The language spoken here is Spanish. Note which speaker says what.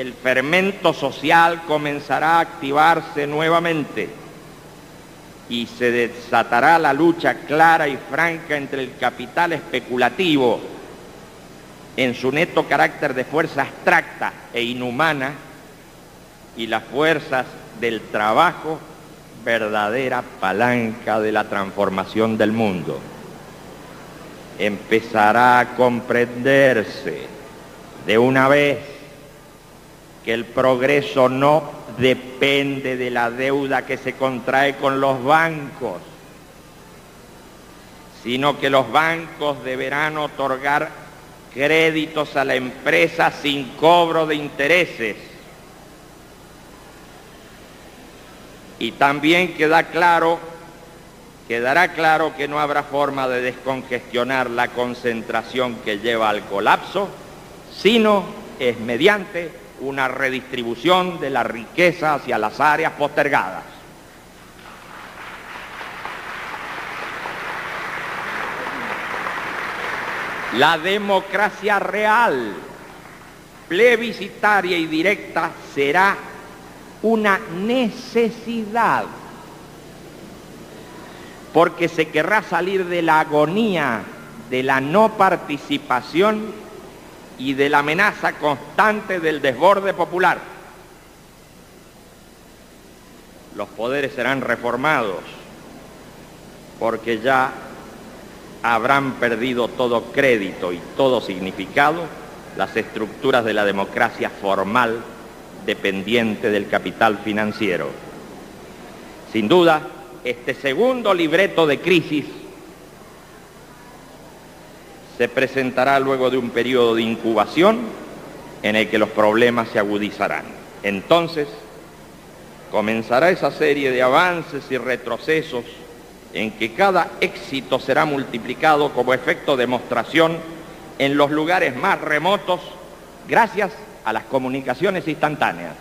Speaker 1: el fermento social comenzará a activarse nuevamente y se desatará la lucha clara y franca entre el capital especulativo en su neto carácter de fuerza abstracta e inhumana y las fuerzas del trabajo, verdadera palanca de la transformación del mundo. Empezará a comprenderse de una vez que el progreso no depende de la deuda que se contrae con los bancos, sino que los bancos deberán otorgar créditos a la empresa sin cobro de intereses. Y también queda claro, quedará claro que no habrá forma de descongestionar la concentración que lleva al colapso, sino es mediante una redistribución de la riqueza hacia las áreas postergadas. La democracia real, plebiscitaria y directa será una necesidad, porque se querrá salir de la agonía de la no participación y de la amenaza constante del desborde popular. Los poderes serán reformados porque ya habrán perdido todo crédito y todo significado las estructuras de la democracia formal dependiente del capital financiero. Sin duda, este segundo libreto de crisis se presentará luego de un periodo de incubación en el que los problemas se agudizarán. Entonces, comenzará esa serie de avances y retrocesos en que cada éxito será multiplicado como efecto de demostración en los lugares más remotos gracias a las comunicaciones instantáneas.